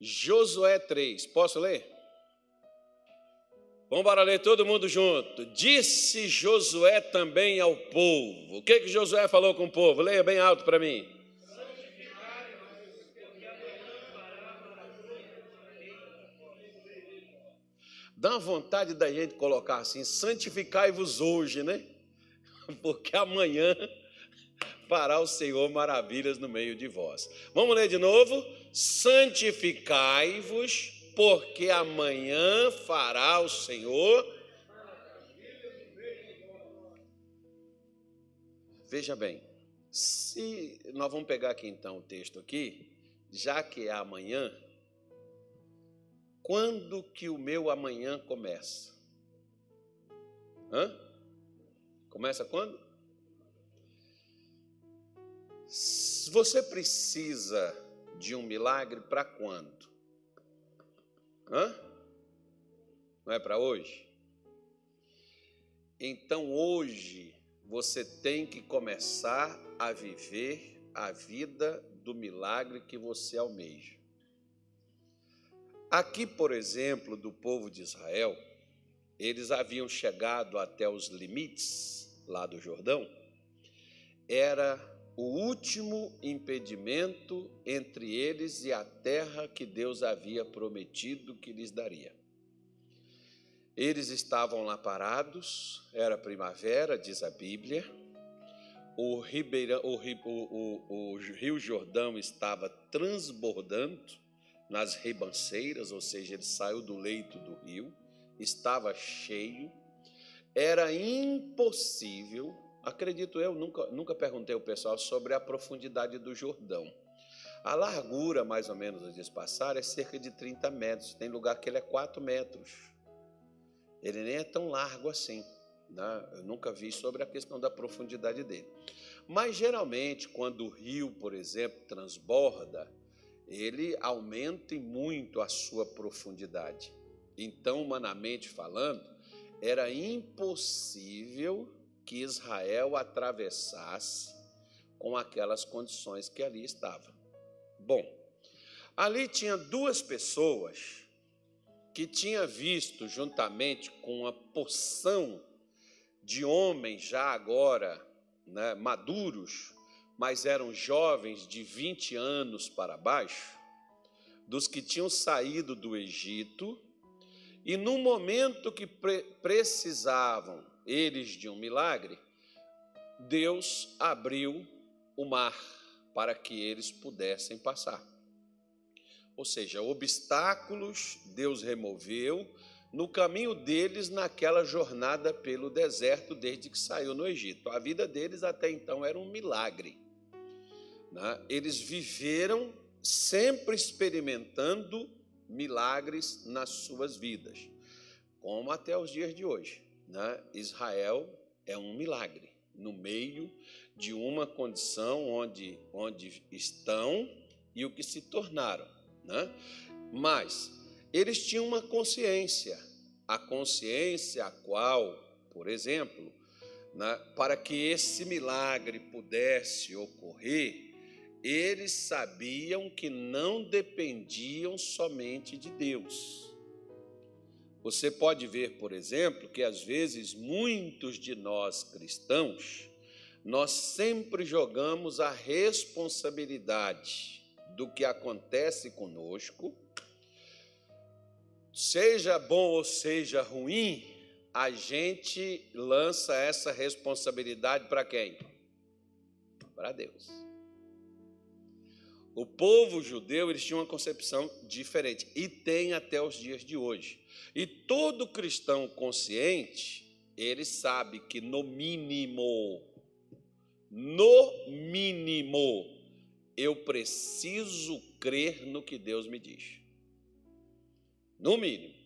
Josué 3. Posso ler? Vamos para ler todo mundo junto. Disse Josué também ao povo. O que, que Josué falou com o povo? Leia bem alto para mim. Dá uma vontade da gente colocar assim: santificai-vos hoje, né? Porque amanhã fará o Senhor maravilhas no meio de vós. Vamos ler de novo? Santificai-vos, porque amanhã fará o Senhor. Veja bem, se nós vamos pegar aqui então o texto aqui, já que é amanhã, quando que o meu amanhã começa? Hã? Começa quando? Você precisa de um milagre para quando? Hã? Não é para hoje? Então hoje você tem que começar a viver a vida do milagre que você almeja. Aqui, por exemplo, do povo de Israel, eles haviam chegado até os limites lá do Jordão, era o último impedimento entre eles e a terra que Deus havia prometido que lhes daria. Eles estavam lá parados, era primavera, diz a Bíblia, o, o, o, o Rio Jordão estava transbordando nas ribanceiras, ou seja, ele saiu do leito do rio, estava cheio, era impossível Acredito eu, nunca, nunca perguntei ao pessoal sobre a profundidade do Jordão. A largura, mais ou menos, de passar é cerca de 30 metros. Tem lugar que ele é 4 metros. Ele nem é tão largo assim. Né? Eu nunca vi sobre a questão da profundidade dele. Mas, geralmente, quando o rio, por exemplo, transborda, ele aumenta muito a sua profundidade. Então, humanamente falando, era impossível que Israel atravessasse com aquelas condições que ali estavam. Bom, ali tinha duas pessoas que tinha visto juntamente com uma porção de homens já agora né, maduros, mas eram jovens de 20 anos para baixo, dos que tinham saído do Egito, e no momento que pre precisavam eles de um milagre, Deus abriu o mar para que eles pudessem passar. Ou seja, obstáculos Deus removeu no caminho deles naquela jornada pelo deserto desde que saiu no Egito. A vida deles até então era um milagre. Né? Eles viveram sempre experimentando milagres nas suas vidas, como até os dias de hoje né, Israel é um milagre no meio de uma condição onde, onde estão e o que se tornaram. Né? Mas eles tinham uma consciência, a consciência a qual, por exemplo, né, para que esse milagre pudesse ocorrer, eles sabiam que não dependiam somente de Deus você pode ver, por exemplo, que às vezes muitos de nós cristãos, nós sempre jogamos a responsabilidade do que acontece conosco, seja bom ou seja ruim, a gente lança essa responsabilidade para quem? Para Deus. O povo judeu, eles tinham uma concepção diferente e tem até os dias de hoje. E todo cristão consciente, ele sabe que no mínimo, no mínimo, eu preciso crer no que Deus me diz. No mínimo.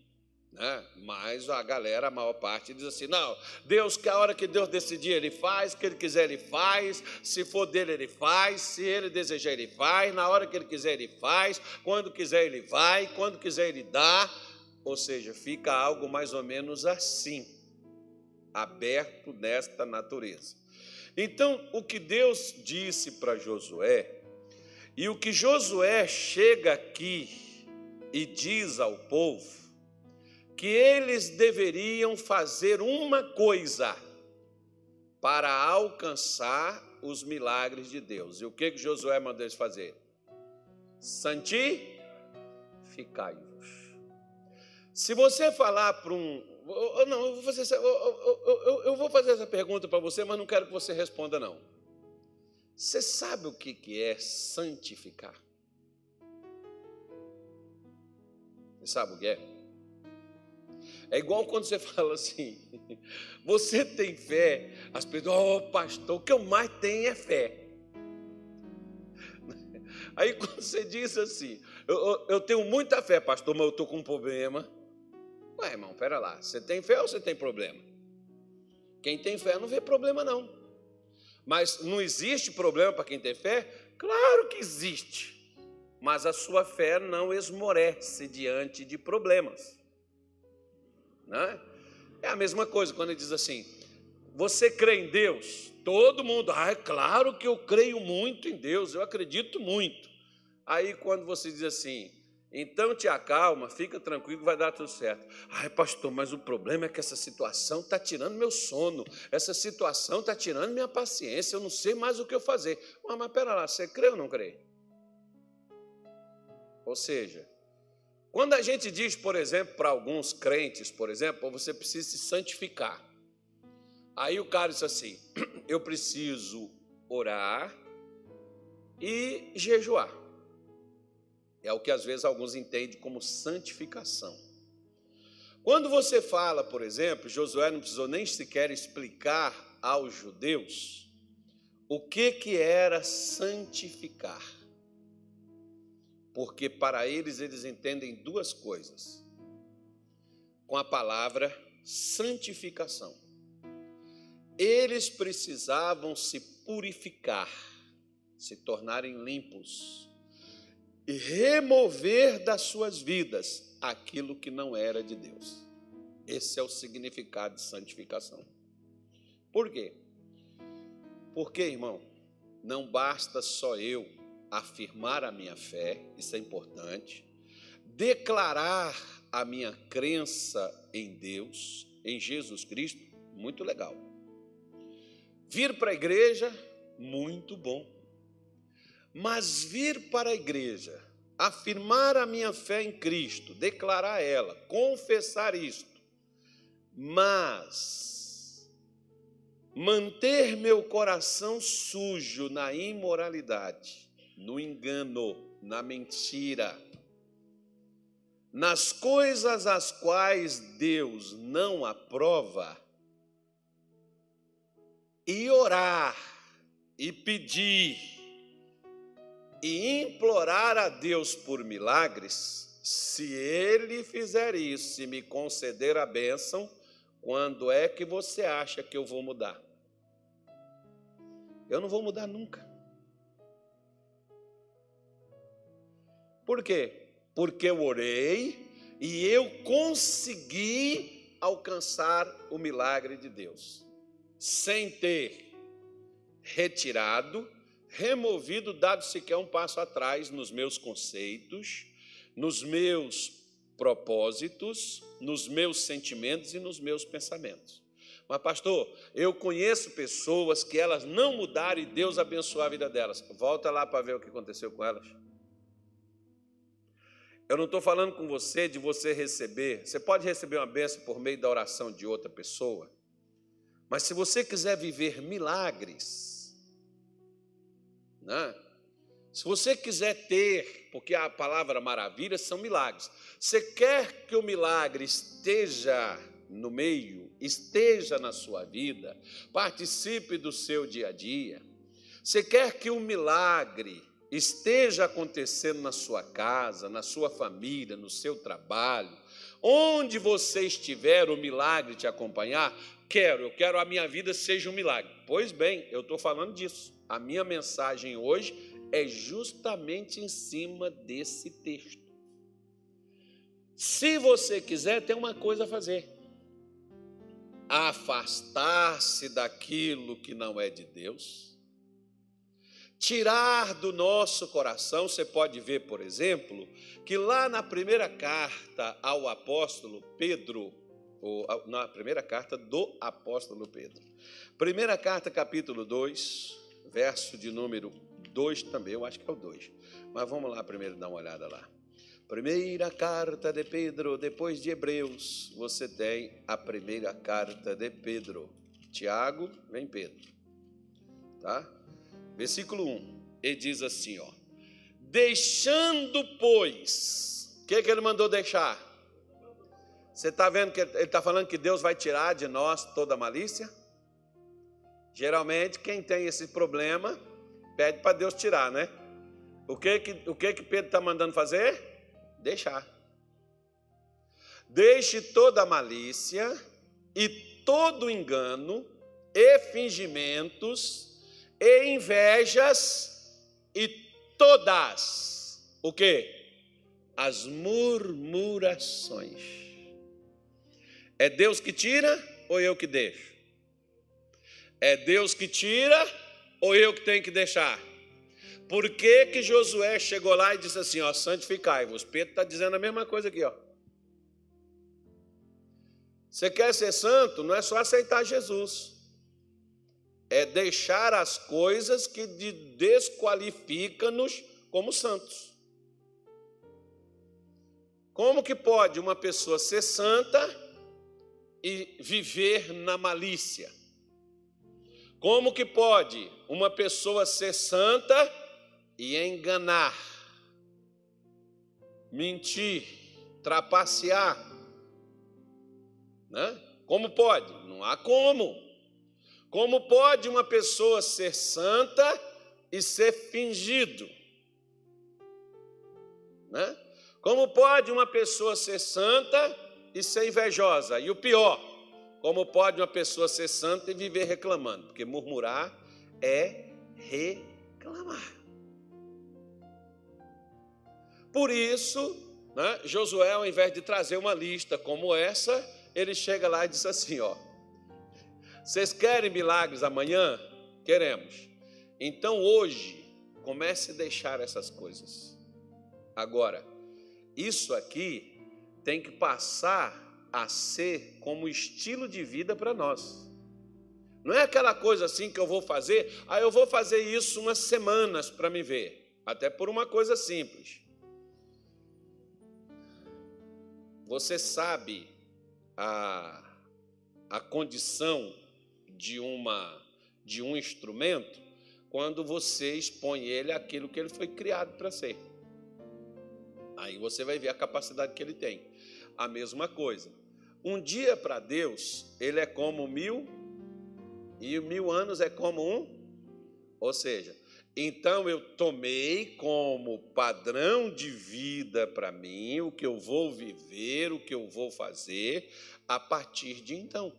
Né? Mas a galera, a maior parte, diz assim: não, Deus, que a hora que Deus decidir, Ele faz, que Ele quiser, Ele faz, se for dele, Ele faz, se Ele desejar, Ele faz, na hora que Ele quiser, Ele faz, quando quiser, Ele vai, quando quiser, Ele dá. Ou seja, fica algo mais ou menos assim, aberto nesta natureza. Então, o que Deus disse para Josué, e o que Josué chega aqui e diz ao povo que eles deveriam fazer uma coisa para alcançar os milagres de Deus. E o que, que Josué mandou eles fazer? Santificai-vos. Se você falar para um. Não, eu vou, fazer essa, eu, vou fazer essa pergunta para você, mas não quero que você responda, não. Você sabe o que, que é santificar? Você sabe o que é? É igual quando você fala assim: você tem fé, as pessoas, oh pastor, o que eu mais tenho é fé. Aí quando você diz assim, eu, eu, eu tenho muita fé, pastor, mas eu estou com um problema. Ué, irmão, pera lá, você tem fé ou você tem problema? Quem tem fé não vê problema, não. Mas não existe problema para quem tem fé? Claro que existe. Mas a sua fé não esmorece diante de problemas. Né? É a mesma coisa quando ele diz assim: você crê em Deus? Todo mundo, ah, é claro que eu creio muito em Deus, eu acredito muito. Aí quando você diz assim, então te acalma, fica tranquilo, vai dar tudo certo. Ai, pastor, mas o problema é que essa situação está tirando meu sono, essa situação está tirando minha paciência, eu não sei mais o que eu fazer. Mas, mas pera lá, você crê ou não crê? Ou seja, quando a gente diz, por exemplo, para alguns crentes, por exemplo, você precisa se santificar. Aí o cara diz assim: eu preciso orar e jejuar. É o que às vezes alguns entendem como santificação. Quando você fala, por exemplo, Josué não precisou nem sequer explicar aos judeus o que, que era santificar porque para eles eles entendem duas coisas. Com a palavra santificação. Eles precisavam se purificar, se tornarem limpos e remover das suas vidas aquilo que não era de Deus. Esse é o significado de santificação. Por quê? Porque, irmão, não basta só eu afirmar a minha fé, isso é importante, declarar a minha crença em Deus, em Jesus Cristo, muito legal. Vir para a igreja, muito bom. Mas vir para a igreja, afirmar a minha fé em Cristo, declarar ela, confessar isto, mas manter meu coração sujo na imoralidade, no engano, na mentira, nas coisas as quais Deus não aprova, e orar, e pedir, e implorar a Deus por milagres, se Ele fizer isso, se me conceder a bênção, quando é que você acha que eu vou mudar? Eu não vou mudar nunca. Por quê? Porque eu orei e eu consegui alcançar o milagre de Deus, sem ter retirado, removido, dado sequer um passo atrás nos meus conceitos, nos meus propósitos, nos meus sentimentos e nos meus pensamentos. Mas, pastor, eu conheço pessoas que elas não mudaram e Deus abençoou a vida delas. Volta lá para ver o que aconteceu com elas. Eu não estou falando com você de você receber. Você pode receber uma bênção por meio da oração de outra pessoa. Mas se você quiser viver milagres, né? se você quiser ter, porque a palavra maravilha são milagres, você quer que o milagre esteja no meio, esteja na sua vida, participe do seu dia a dia, você quer que o milagre esteja acontecendo na sua casa, na sua família, no seu trabalho, onde você estiver, o milagre te acompanhar, quero, eu quero a minha vida seja um milagre. Pois bem, eu estou falando disso. A minha mensagem hoje é justamente em cima desse texto. Se você quiser, tem uma coisa a fazer: afastar-se daquilo que não é de Deus tirar do nosso coração. Você pode ver, por exemplo, que lá na primeira carta ao apóstolo Pedro, ou na primeira carta do apóstolo Pedro, primeira carta, capítulo 2, verso de número 2 também, eu acho que é o 2. Mas vamos lá primeiro dar uma olhada lá. Primeira carta de Pedro, depois de Hebreus, você tem a primeira carta de Pedro. Tiago, vem Pedro. Tá? Versículo 1. Ele diz assim, ó: Deixando, pois, o que, que ele mandou deixar? Você está vendo que ele está falando que Deus vai tirar de nós toda malícia? Geralmente, quem tem esse problema pede para Deus tirar, né? O que que, o que, que Pedro está mandando fazer? Deixar. Deixe toda malícia e todo engano e fingimentos e invejas e todas o que? As murmurações. É Deus que tira ou eu que deixo? É Deus que tira ou eu que tenho que deixar? Por que, que Josué chegou lá e disse assim: ó, santificai-vos? Pedro está dizendo a mesma coisa aqui, ó. Você quer ser santo? Não é só aceitar Jesus, é deixar as coisas que desqualificam-nos como santos. Como que pode uma pessoa ser santa e viver na malícia? Como que pode uma pessoa ser santa e enganar, mentir, trapacear. Né? Como pode? Não há como. Como pode uma pessoa ser santa e ser fingido? Né? Como pode uma pessoa ser santa e ser invejosa? E o pior, como pode uma pessoa ser santa e viver reclamando? Porque murmurar é reclamar. Por isso, né, Josué, ao invés de trazer uma lista como essa, ele chega lá e diz assim: ó, vocês querem milagres amanhã? Queremos. Então hoje, comece a deixar essas coisas. Agora, isso aqui tem que passar a ser como estilo de vida para nós. Não é aquela coisa assim que eu vou fazer, ah, eu vou fazer isso umas semanas para me ver. Até por uma coisa simples. Você sabe a, a condição de, uma, de um instrumento quando você expõe ele aquilo que ele foi criado para ser. Aí você vai ver a capacidade que ele tem. A mesma coisa. Um dia para Deus, ele é como mil, e mil anos é como um. Ou seja, então eu tomei como padrão de vida para mim o que eu vou viver, o que eu vou fazer a partir de então.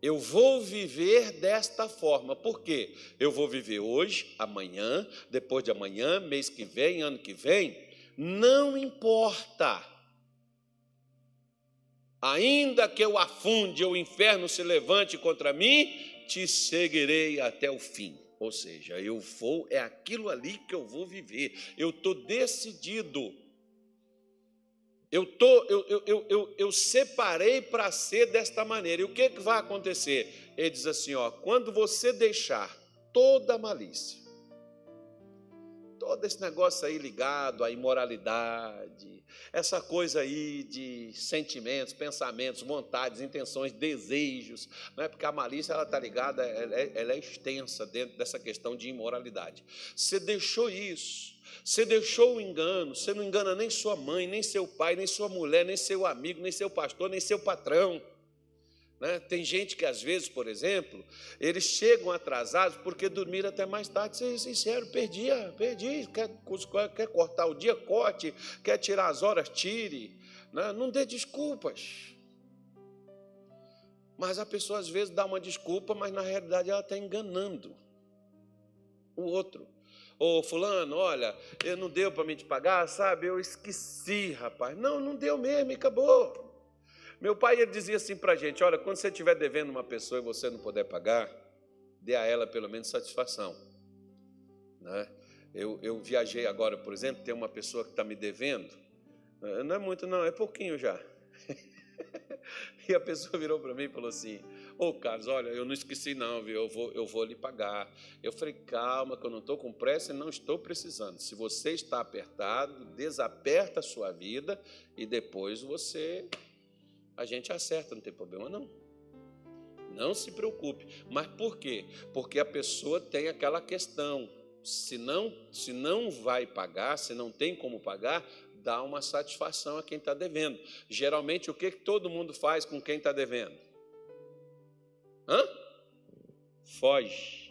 Eu vou viver desta forma. Por quê? Eu vou viver hoje, amanhã, depois de amanhã, mês que vem, ano que vem. Não importa. Ainda que eu afunde, o inferno se levante contra mim, te seguirei até o fim. Ou seja, eu vou, é aquilo ali que eu vou viver. Eu estou decidido. Eu, tô, eu, eu, eu, eu, eu separei para ser desta maneira. E o que, que vai acontecer? Ele diz assim: ó, quando você deixar toda a malícia, todo esse negócio aí ligado à imoralidade, essa coisa aí de sentimentos, pensamentos, vontades, intenções, desejos, não é porque a malícia ela está ligada, ela é, ela é extensa dentro dessa questão de imoralidade. Você deixou isso, você deixou o engano, você não engana nem sua mãe, nem seu pai, nem sua mulher, nem seu amigo, nem seu pastor, nem seu patrão. Né? Tem gente que, às vezes, por exemplo, eles chegam atrasados porque dormiram até mais tarde. Ser sincero, perdi, perdi. Quer, quer cortar o dia, corte. Quer tirar as horas, tire. Né? Não dê desculpas. Mas a pessoa, às vezes, dá uma desculpa, mas na realidade ela está enganando o outro. Ô, fulano, olha, não deu para me te pagar, sabe? Eu esqueci, rapaz. Não, não deu mesmo, acabou. Meu pai ele dizia assim para a gente: olha, quando você estiver devendo uma pessoa e você não puder pagar, dê a ela pelo menos satisfação. Né? Eu, eu viajei agora, por exemplo, tem uma pessoa que está me devendo, eh, não é muito, não, é pouquinho já. e a pessoa virou para mim e falou assim: Ô Carlos, olha, eu não esqueci, não, viu? Eu vou, eu vou lhe pagar. Eu falei: calma, que eu não estou com pressa e não estou precisando. Se você está apertado, desaperta a sua vida e depois você. A gente acerta, não tem problema, não. Não se preocupe. Mas por quê? Porque a pessoa tem aquela questão. Se não, se não vai pagar, se não tem como pagar, dá uma satisfação a quem está devendo. Geralmente, o que todo mundo faz com quem está devendo? Hã? Foge.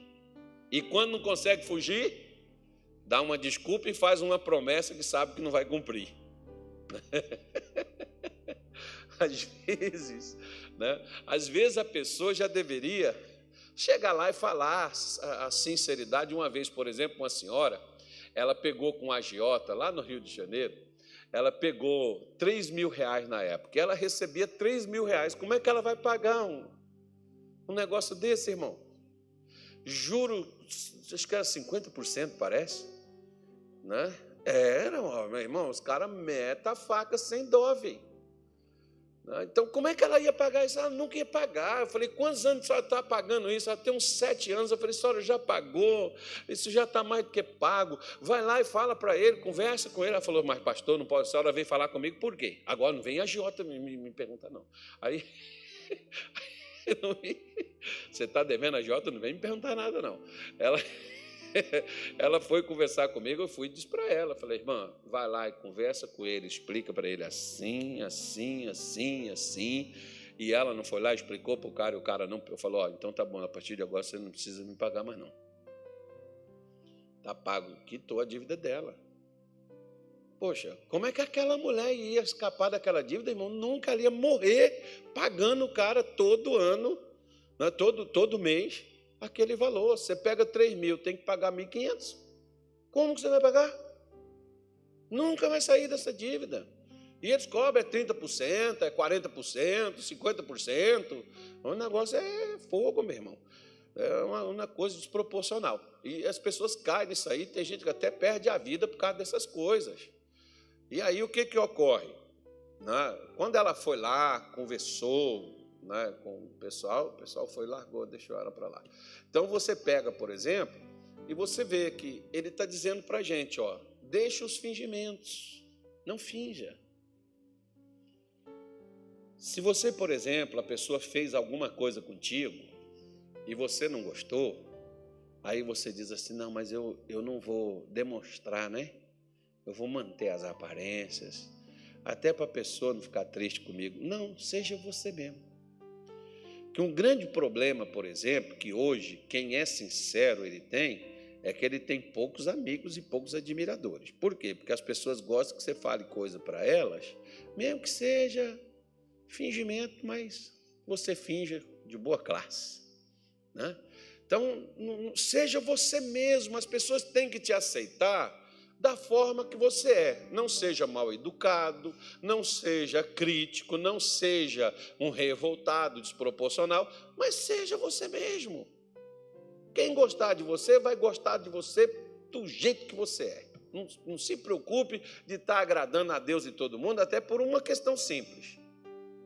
E quando não consegue fugir, dá uma desculpa e faz uma promessa que sabe que não vai cumprir. Às vezes, né? Às vezes a pessoa já deveria chegar lá e falar a sinceridade. Uma vez, por exemplo, uma senhora, ela pegou com um agiota lá no Rio de Janeiro, ela pegou 3 mil reais na época, ela recebia 3 mil reais. Como é que ela vai pagar um, um negócio desse, irmão? Juro, acho que era 50%, parece. Né? Era, meu irmão, os caras metem a faca sem dó, velho. Né? Então, como é que ela ia pagar isso? Ela nunca ia pagar. Eu falei, quantos anos a senhora está pagando isso? Ela tem uns sete anos. Eu falei, senhora já pagou, isso já está mais do que pago. Vai lá e fala para ele, conversa com ele. Ela falou, mas pastor, não pode, a senhora vem falar comigo por quê? Agora não vem a Giota me, me, me perguntar, não. Aí, você está devendo a Giota, não vem me perguntar nada, não. Ela. ela foi conversar comigo, eu fui e disse para ela, falei, irmã, vai lá e conversa com ele, explica para ele assim, assim, assim, assim. E ela não foi lá, explicou para o cara, e o cara não, eu falou, ó, então tá bom, a partir de agora você não precisa me pagar mais não. Tá pago, quitou a dívida dela. Poxa, como é que aquela mulher ia escapar daquela dívida, irmão? Nunca ia morrer pagando o cara todo ano, né, todo, todo mês aquele valor. Você pega 3 mil, tem que pagar 1.500. Como que você vai pagar? Nunca vai sair dessa dívida. E eles cobram é 30%, é 40%, 50%. O negócio é fogo, meu irmão. É uma, uma, coisa desproporcional. E as pessoas caem nisso aí, tem gente que até perde a vida por causa dessas coisas. E aí o que, que ocorre? Né? Quando ela foi lá, conversou, né, com o pessoal, o pessoal foi largou, deixou ela para lá. Então você pega, por exemplo, e você vê que ele está dizendo para a gente, ó, deixa os fingimentos, não finja. Se você, por exemplo, a pessoa fez alguma coisa contigo e você não gostou, aí você diz assim, não, mas eu, eu não vou demonstrar, né? Eu vou manter as aparências, até para a pessoa não ficar triste comigo. Não, seja você mesmo. Que um grande problema, por exemplo, que hoje quem é sincero ele tem, é que ele tem poucos amigos e poucos admiradores. Por quê? Porque as pessoas gostam que você fale coisa para elas, mesmo que seja fingimento, mas você finja de boa classe. Né? Então, seja você mesmo, as pessoas têm que te aceitar da forma que você é. Não seja mal educado, não seja crítico, não seja um revoltado, desproporcional, mas seja você mesmo. Quem gostar de você vai gostar de você do jeito que você é. Não, não se preocupe de estar agradando a Deus e todo mundo, até por uma questão simples.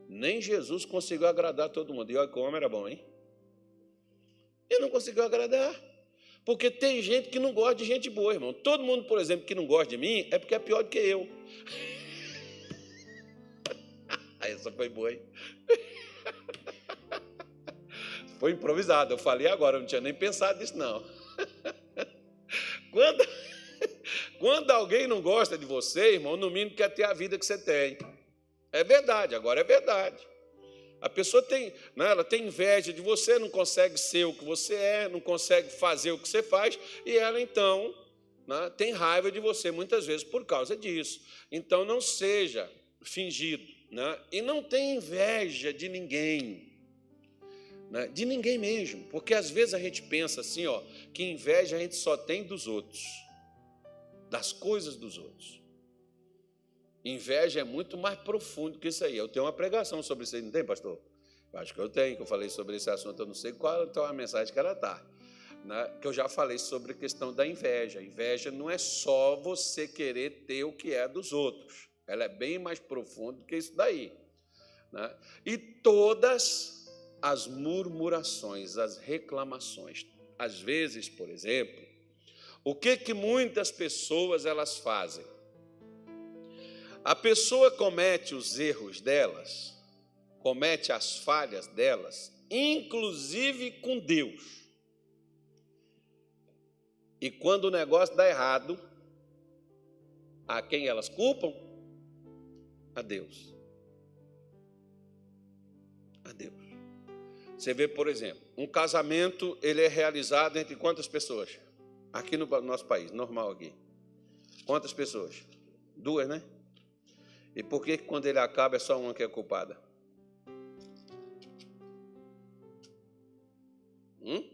Nem Jesus conseguiu agradar todo mundo. E olha como era bom, hein? Ele não conseguiu agradar. Porque tem gente que não gosta de gente boa, irmão. Todo mundo, por exemplo, que não gosta de mim é porque é pior do que eu. Essa foi boa, hein? Foi improvisado. Eu falei agora, eu não tinha nem pensado nisso, não. Quando, quando alguém não gosta de você, irmão, no mínimo quer ter a vida que você tem. É verdade, agora é verdade. A pessoa tem, né, ela tem inveja de você, não consegue ser o que você é, não consegue fazer o que você faz, e ela então né, tem raiva de você muitas vezes por causa disso. Então não seja fingido, né, e não tenha inveja de ninguém, né, de ninguém mesmo, porque às vezes a gente pensa assim, ó, que inveja a gente só tem dos outros, das coisas dos outros. Inveja é muito mais profundo que isso aí. Eu tenho uma pregação sobre isso aí, não tem, pastor? Acho que eu tenho, que eu falei sobre esse assunto, eu não sei qual então, a mensagem que ela está. Né? Que eu já falei sobre a questão da inveja. Inveja não é só você querer ter o que é dos outros. Ela é bem mais profunda do que isso daí. Né? E todas as murmurações, as reclamações. Às vezes, por exemplo, o que que muitas pessoas elas fazem? A pessoa comete os erros delas, comete as falhas delas, inclusive com Deus. E quando o negócio dá errado, a quem elas culpam? A Deus. A Deus. Você vê, por exemplo, um casamento, ele é realizado entre quantas pessoas? Aqui no nosso país, normal aqui. Quantas pessoas? Duas, né? E por que quando ele acaba é só uma que é culpada? Hum?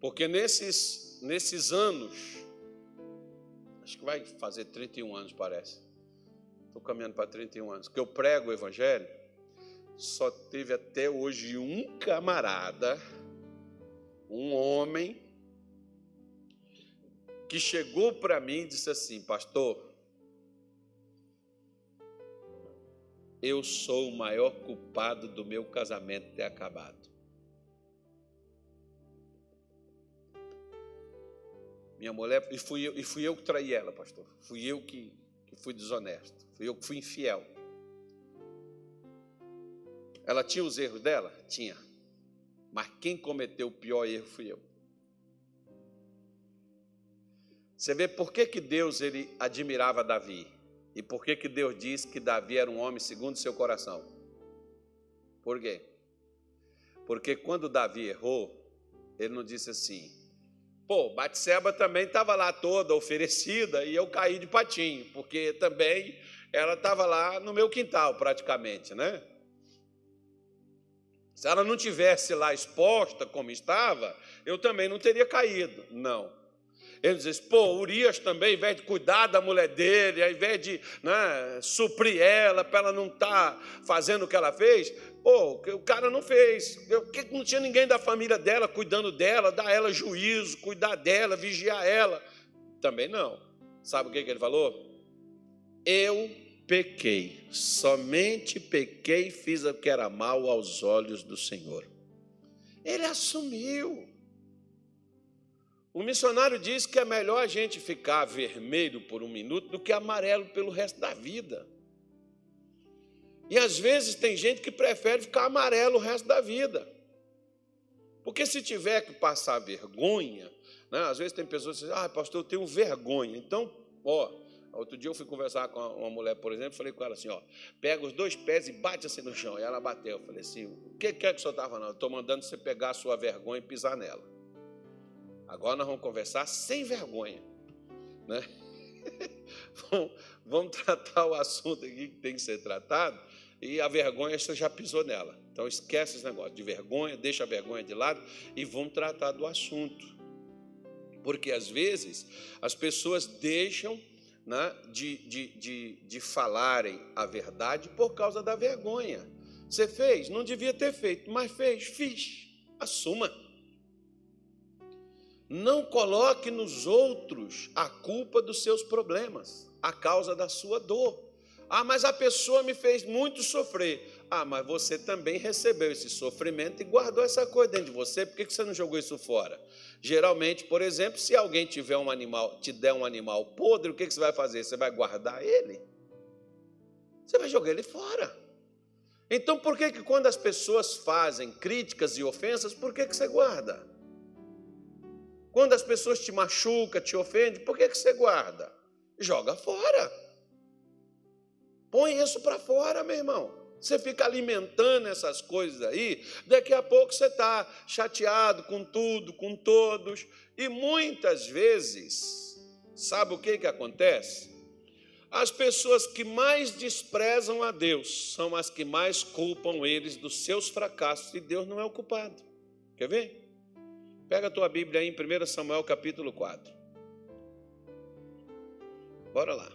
Porque nesses, nesses anos, acho que vai fazer 31 anos, parece. Estou caminhando para 31 anos, que eu prego o Evangelho, só teve até hoje um camarada, um homem, que chegou para mim e disse assim: Pastor, eu sou o maior culpado do meu casamento ter acabado. Minha mulher, e fui eu, e fui eu que traí ela, pastor. Fui eu que, que fui desonesto. Fui eu que fui infiel. Ela tinha os erros dela? Tinha. Mas quem cometeu o pior erro fui eu. Você vê por que, que Deus ele admirava Davi e por que, que Deus disse que Davi era um homem segundo seu coração. Por quê? Porque quando Davi errou, ele não disse assim: pô, Batseba também estava lá toda oferecida e eu caí de patinho, porque também ela estava lá no meu quintal praticamente, né? Se ela não tivesse lá exposta como estava, eu também não teria caído. Não. Ele diz: assim, pô, Urias também, ao invés de cuidar da mulher dele, ao invés de né, suprir ela, para ela não estar tá fazendo o que ela fez, pô, o cara não fez. Que não tinha ninguém da família dela cuidando dela, dar ela juízo, cuidar dela, vigiar ela. Também não. Sabe o que, que ele falou? Eu pequei, somente pequei e fiz o que era mal aos olhos do Senhor. Ele assumiu. O missionário diz que é melhor a gente ficar vermelho por um minuto do que amarelo pelo resto da vida. E às vezes tem gente que prefere ficar amarelo o resto da vida. Porque se tiver que passar vergonha, né? às vezes tem pessoas que dizem, ah, pastor, eu tenho vergonha. Então, ó, outro dia eu fui conversar com uma mulher, por exemplo, falei com ela assim, ó, pega os dois pés e bate assim no chão. E ela bateu. Eu falei assim, o que, é que o senhor estava falando? Estou mandando você pegar a sua vergonha e pisar nela. Agora nós vamos conversar sem vergonha. Né? vamos tratar o assunto aqui que tem que ser tratado e a vergonha você já pisou nela. Então esquece esse negócio de vergonha, deixa a vergonha de lado e vamos tratar do assunto. Porque às vezes as pessoas deixam né, de, de, de, de falarem a verdade por causa da vergonha. Você fez? Não devia ter feito, mas fez, fiz. Assuma. Não coloque nos outros a culpa dos seus problemas, a causa da sua dor. Ah, mas a pessoa me fez muito sofrer. Ah, mas você também recebeu esse sofrimento e guardou essa coisa dentro de você, por que você não jogou isso fora? Geralmente, por exemplo, se alguém tiver um animal, te der um animal podre, o que você vai fazer? Você vai guardar ele? Você vai jogar ele fora. Então, por que, que quando as pessoas fazem críticas e ofensas, por que, que você guarda? Quando as pessoas te machucam, te ofendem, por que, que você guarda? Joga fora. Põe isso para fora, meu irmão. Você fica alimentando essas coisas aí, daqui a pouco você está chateado com tudo, com todos, e muitas vezes, sabe o que, que acontece? As pessoas que mais desprezam a Deus são as que mais culpam eles dos seus fracassos, e Deus não é o culpado. Quer ver? Pega a tua Bíblia aí em 1 Samuel capítulo 4. Bora lá.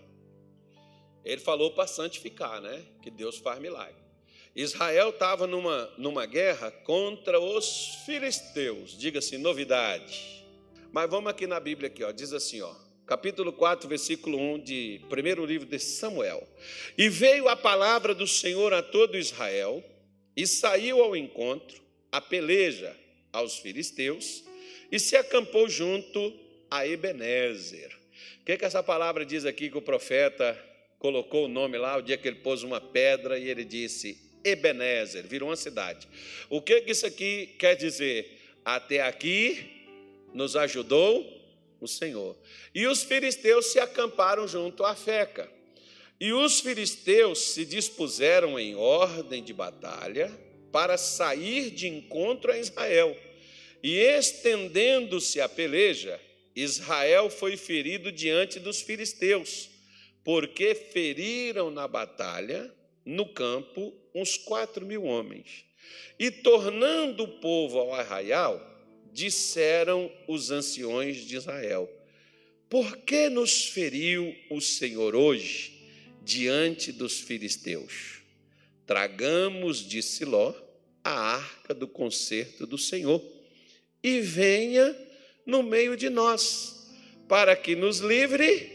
Ele falou para santificar, né? Que Deus faz milagre. Israel estava numa, numa guerra contra os filisteus. Diga-se, novidade. Mas vamos aqui na Bíblia aqui, ó. Diz assim, ó. Capítulo 4, versículo 1 de primeiro livro de Samuel. E veio a palavra do Senhor a todo Israel, e saiu ao encontro, a peleja aos filisteus, e se acampou junto a Ebenezer. O que, que essa palavra diz aqui que o profeta colocou o nome lá, o dia que ele pôs uma pedra e ele disse: Ebenezer, virou uma cidade. O que, que isso aqui quer dizer? Até aqui nos ajudou o Senhor. E os filisteus se acamparam junto à Feca. E os filisteus se dispuseram em ordem de batalha para sair de encontro a Israel. E estendendo-se a peleja, Israel foi ferido diante dos filisteus, porque feriram na batalha, no campo, uns quatro mil homens. E tornando o povo ao arraial, disseram os anciões de Israel: Por que nos feriu o Senhor hoje diante dos filisteus? Tragamos de Siló a arca do concerto do Senhor e venha no meio de nós, para que nos livre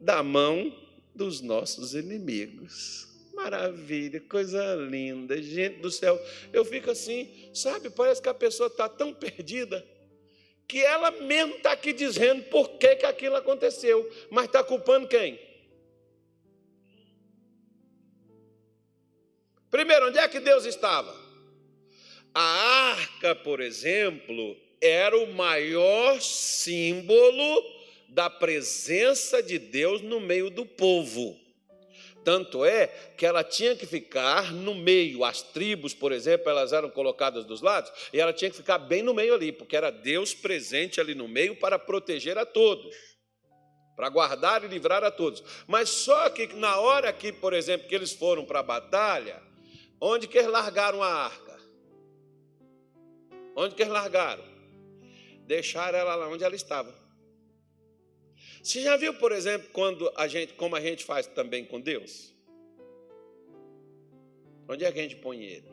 da mão dos nossos inimigos. Maravilha, coisa linda, gente do céu. Eu fico assim, sabe? Parece que a pessoa está tão perdida que ela mesmo está aqui dizendo por que, que aquilo aconteceu, mas está culpando quem? Primeiro, onde é que Deus estava? A arca, por exemplo, era o maior símbolo da presença de Deus no meio do povo. Tanto é que ela tinha que ficar no meio. As tribos, por exemplo, elas eram colocadas dos lados, e ela tinha que ficar bem no meio ali, porque era Deus presente ali no meio para proteger a todos, para guardar e livrar a todos. Mas só que na hora que, por exemplo, que eles foram para a batalha, onde que eles largaram a arca? Onde que eles largaram? Deixaram ela lá onde ela estava. Você já viu, por exemplo, quando a gente, como a gente faz também com Deus? Onde é que a gente põe ele?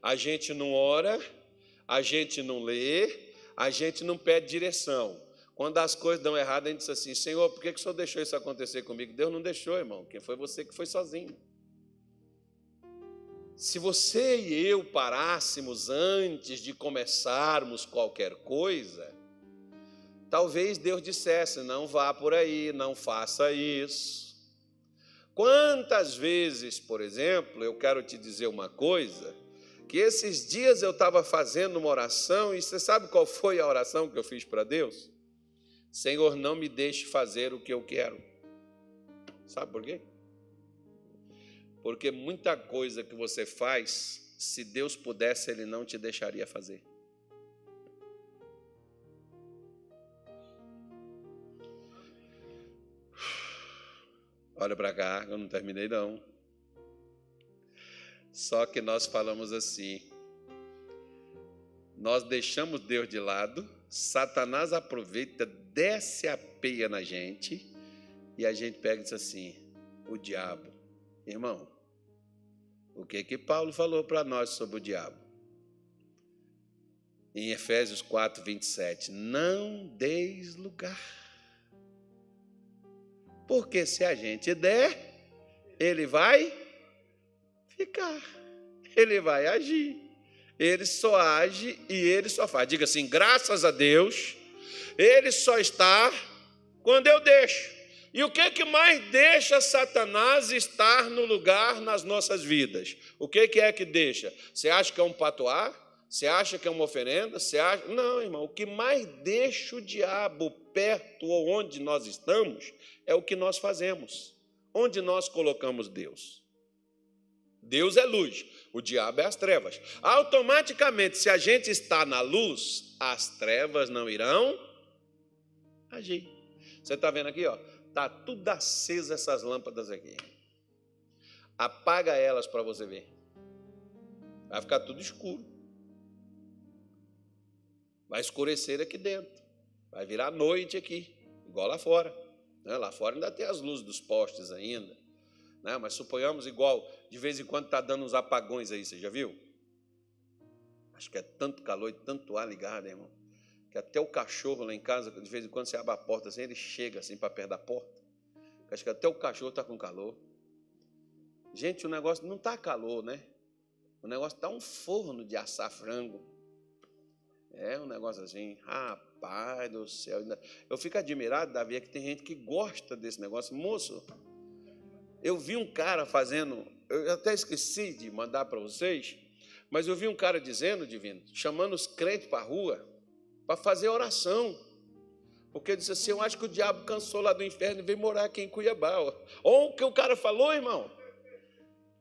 A gente não ora, a gente não lê, a gente não pede direção. Quando as coisas dão errado, a gente diz assim: Senhor, por que, que o Senhor deixou isso acontecer comigo? Deus não deixou, irmão. Quem foi você que foi sozinho? Se você e eu parássemos antes de começarmos qualquer coisa, talvez Deus dissesse: não vá por aí, não faça isso. Quantas vezes, por exemplo, eu quero te dizer uma coisa, que esses dias eu estava fazendo uma oração e você sabe qual foi a oração que eu fiz para Deus? Senhor, não me deixe fazer o que eu quero. Sabe por quê? Porque muita coisa que você faz, se Deus pudesse, Ele não te deixaria fazer. Olha para cá, eu não terminei não. Só que nós falamos assim: nós deixamos Deus de lado, Satanás aproveita, desce a peia na gente, e a gente pega e diz assim: o diabo, irmão, o que que Paulo falou para nós sobre o diabo? Em Efésios 4, 27, não deis lugar porque se a gente der, ele vai ficar, ele vai agir. Ele só age e ele só faz. Diga assim: graças a Deus, ele só está quando eu deixo. E o que, que mais deixa Satanás estar no lugar nas nossas vidas? O que, que é que deixa? Você acha que é um patoar? Você acha que é uma oferenda? Você acha... Não, irmão. O que mais deixa o diabo perto ou onde nós estamos é o que nós fazemos. Onde nós colocamos Deus? Deus é luz, o diabo é as trevas. Automaticamente, se a gente está na luz, as trevas não irão agir. Você está vendo aqui, ó? Tá tudo acesa essas lâmpadas aqui. Apaga elas para você ver. Vai ficar tudo escuro. Vai escurecer aqui dentro. Vai virar noite aqui, igual lá fora. Né? Lá fora ainda tem as luzes dos postes ainda. Né? Mas suponhamos igual, de vez em quando está dando uns apagões aí, você já viu? Acho que é tanto calor e tanto ar ligado, irmão, que até o cachorro lá em casa, de vez em quando você abre a porta assim, ele chega assim para perto da porta. Acho que até o cachorro está com calor. Gente, o negócio não está calor, né? O negócio está um forno de assar frango. É um negócio assim, rapaz do céu. Eu fico admirado, Davi, é que tem gente que gosta desse negócio. Moço, eu vi um cara fazendo, eu até esqueci de mandar para vocês, mas eu vi um cara dizendo, divino, chamando os crentes para a rua para fazer oração. Porque ele disse assim: Eu acho que o diabo cansou lá do inferno e veio morar aqui em Cuiabá. Ou o que o cara falou, irmão?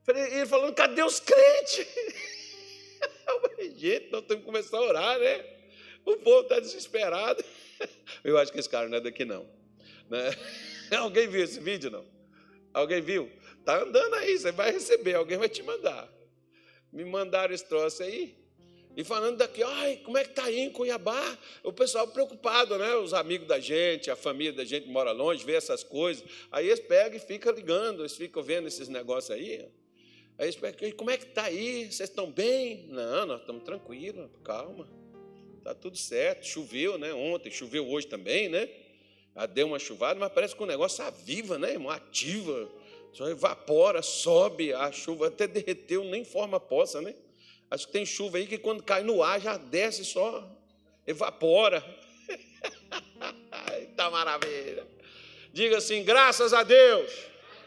Ele falando: Cadê os crentes? Gente, nós temos que começar a orar, né? O povo está desesperado. Eu acho que esse cara não é daqui, não. Né? Alguém viu esse vídeo, não? Alguém viu? Está andando aí, você vai receber, alguém vai te mandar. Me mandaram esse troço aí. E falando daqui, ai, como é que está aí em Cuiabá? O pessoal preocupado, né? Os amigos da gente, a família da gente mora longe, vê essas coisas. Aí eles pegam e ficam ligando, eles ficam vendo esses negócios aí. Aí eles perguntam, como é que está aí? Vocês estão bem? Não, nós estamos tranquilos, calma. Está tudo certo. Choveu, né? Ontem, choveu hoje também, né? Já deu uma chuvada, mas parece que o negócio aviva, né, irmão? Ativa. Só evapora, sobe, a chuva até derreteu, nem forma poça, né? Acho que tem chuva aí que quando cai no ar já desce só, evapora. Eita maravilha. Diga assim: graças a Deus,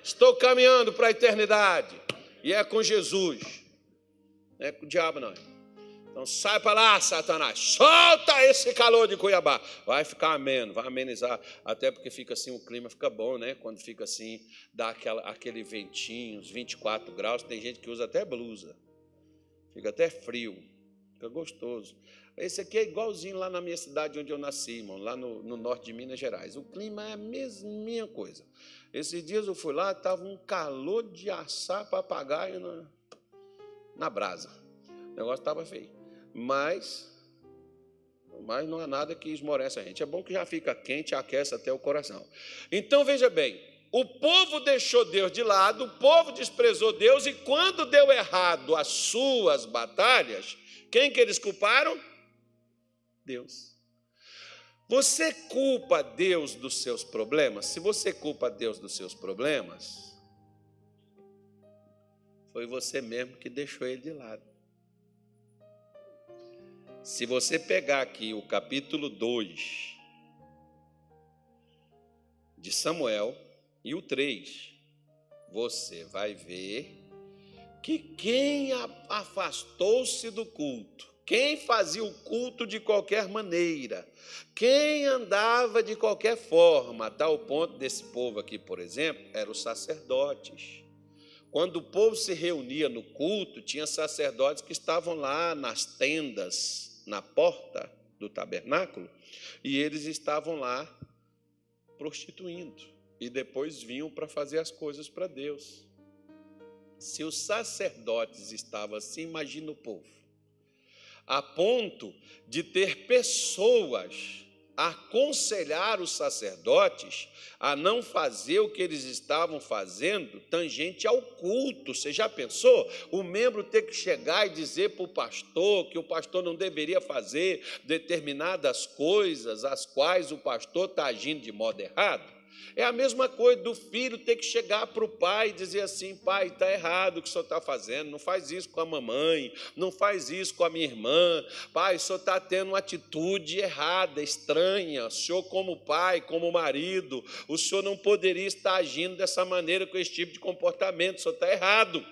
estou caminhando para a eternidade. E é com Jesus. Não é com o diabo, não. Então sai para lá, Satanás. Solta esse calor de Cuiabá. Vai ficar ameno, vai amenizar. Até porque fica assim, o clima fica bom, né? Quando fica assim, dá aquela, aquele ventinho, uns 24 graus. Tem gente que usa até blusa. Fica até frio. Fica gostoso. Esse aqui é igualzinho lá na minha cidade onde eu nasci, irmão, lá no, no norte de Minas Gerais. O clima é a mesminha coisa. Esses dias eu fui lá, estava um calor de assar papagaio na, na brasa. O negócio estava feio mas, mas não há nada que esmorece a gente. É bom que já fica quente, aquece até o coração. Então veja bem, o povo deixou Deus de lado, o povo desprezou Deus, e quando deu errado as suas batalhas, quem que eles culparam? Deus. Você culpa Deus dos seus problemas? Se você culpa Deus dos seus problemas, foi você mesmo que deixou ele de lado. Se você pegar aqui o capítulo 2 de Samuel e o 3, você vai ver que quem afastou-se do culto, quem fazia o culto de qualquer maneira, quem andava de qualquer forma, a tal ponto desse povo aqui, por exemplo, eram os sacerdotes. Quando o povo se reunia no culto, tinha sacerdotes que estavam lá nas tendas, na porta do tabernáculo e eles estavam lá prostituindo e depois vinham para fazer as coisas para Deus. Se os sacerdotes estavam assim, imagina o povo, a ponto de ter pessoas aconselhar os sacerdotes a não fazer o que eles estavam fazendo tangente ao culto. Você já pensou? O membro ter que chegar e dizer para o pastor que o pastor não deveria fazer determinadas coisas, as quais o pastor está agindo de modo errado? É a mesma coisa do filho ter que chegar para o pai e dizer assim: pai, está errado o que o senhor está fazendo, não faz isso com a mamãe, não faz isso com a minha irmã, pai, o senhor está tendo uma atitude errada, estranha, o senhor, como pai, como marido, o senhor não poderia estar agindo dessa maneira com esse tipo de comportamento, o senhor está errado.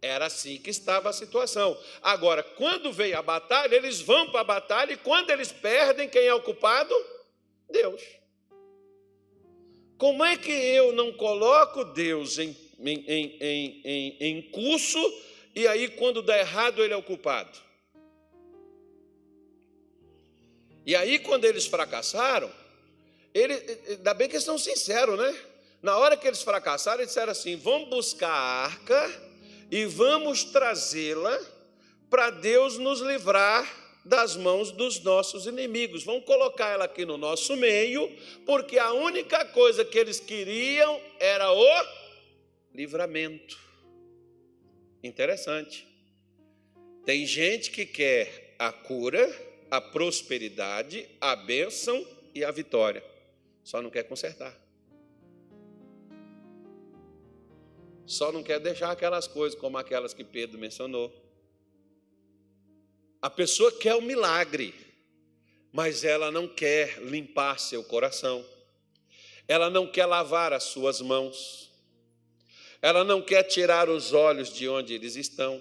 Era assim que estava a situação. Agora, quando veio a batalha, eles vão para a batalha e quando eles perdem, quem é o culpado? Deus. Como é que eu não coloco Deus em, em, em, em, em curso e aí, quando dá errado, ele é o culpado? E aí, quando eles fracassaram, ele, ainda bem que eles são sinceros, né? Na hora que eles fracassaram, eles disseram assim: vamos buscar a arca e vamos trazê-la para Deus nos livrar das mãos dos nossos inimigos. Vão colocar ela aqui no nosso meio, porque a única coisa que eles queriam era o livramento. Interessante. Tem gente que quer a cura, a prosperidade, a bênção e a vitória, só não quer consertar. Só não quer deixar aquelas coisas como aquelas que Pedro mencionou. A pessoa quer o milagre, mas ela não quer limpar seu coração. Ela não quer lavar as suas mãos. Ela não quer tirar os olhos de onde eles estão.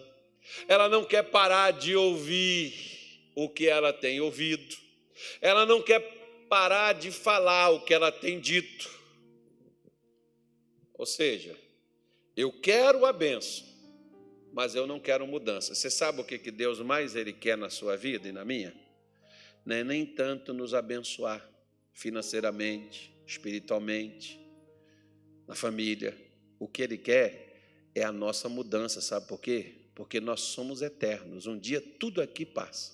Ela não quer parar de ouvir o que ela tem ouvido. Ela não quer parar de falar o que ela tem dito. Ou seja, eu quero a benção, mas eu não quero mudança. Você sabe o que, que Deus mais Ele quer na sua vida e na minha? Não é nem tanto nos abençoar financeiramente, espiritualmente, na família. O que Ele quer é a nossa mudança, sabe por quê? Porque nós somos eternos. Um dia tudo aqui passa.